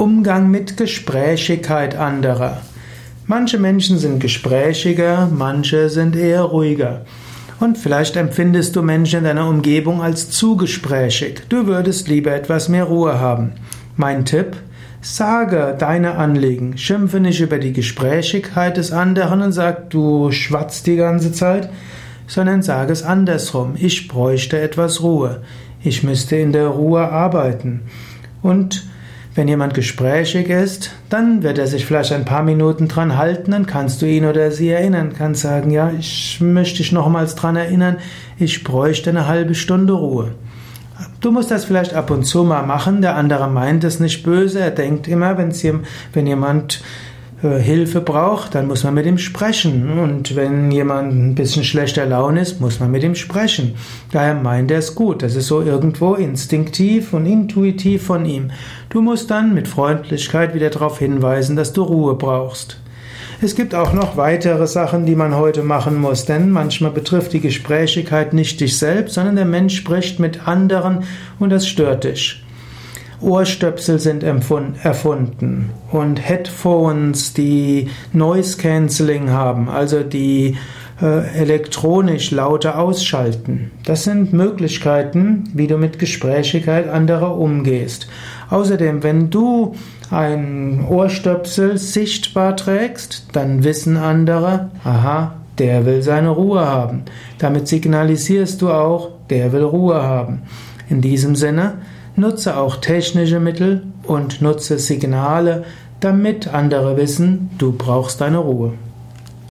Umgang mit Gesprächigkeit anderer. Manche Menschen sind gesprächiger, manche sind eher ruhiger. Und vielleicht empfindest du Menschen in deiner Umgebung als zu gesprächig. Du würdest lieber etwas mehr Ruhe haben. Mein Tipp, Sage deine Anliegen, schimpfe nicht über die Gesprächigkeit des anderen und sag, du schwatzt die ganze Zeit, sondern sage es andersrum. Ich bräuchte etwas Ruhe. Ich müsste in der Ruhe arbeiten. Und wenn jemand gesprächig ist, dann wird er sich vielleicht ein paar Minuten dran halten, dann kannst du ihn oder sie erinnern, kannst sagen, ja, ich möchte dich nochmals dran erinnern, ich bräuchte eine halbe Stunde Ruhe. Du musst das vielleicht ab und zu mal machen, der andere meint es nicht böse, er denkt immer, wenn jemand Hilfe braucht, dann muss man mit ihm sprechen. Und wenn jemand ein bisschen schlechter Laune ist, muss man mit ihm sprechen. Daher meint er es gut. Das ist so irgendwo instinktiv und intuitiv von ihm. Du musst dann mit Freundlichkeit wieder darauf hinweisen, dass du Ruhe brauchst. Es gibt auch noch weitere Sachen, die man heute machen muss, denn manchmal betrifft die Gesprächigkeit nicht dich selbst, sondern der Mensch spricht mit anderen und das stört dich. Ohrstöpsel sind erfunden und Headphones, die Noise Cancelling haben, also die äh, elektronisch laute ausschalten. Das sind Möglichkeiten, wie du mit Gesprächigkeit anderer umgehst. Außerdem, wenn du ein Ohrstöpsel sichtbar trägst, dann wissen andere, aha, der will seine Ruhe haben. Damit signalisierst du auch, der will Ruhe haben. In diesem Sinne, Nutze auch technische Mittel und nutze Signale, damit andere wissen, du brauchst deine Ruhe.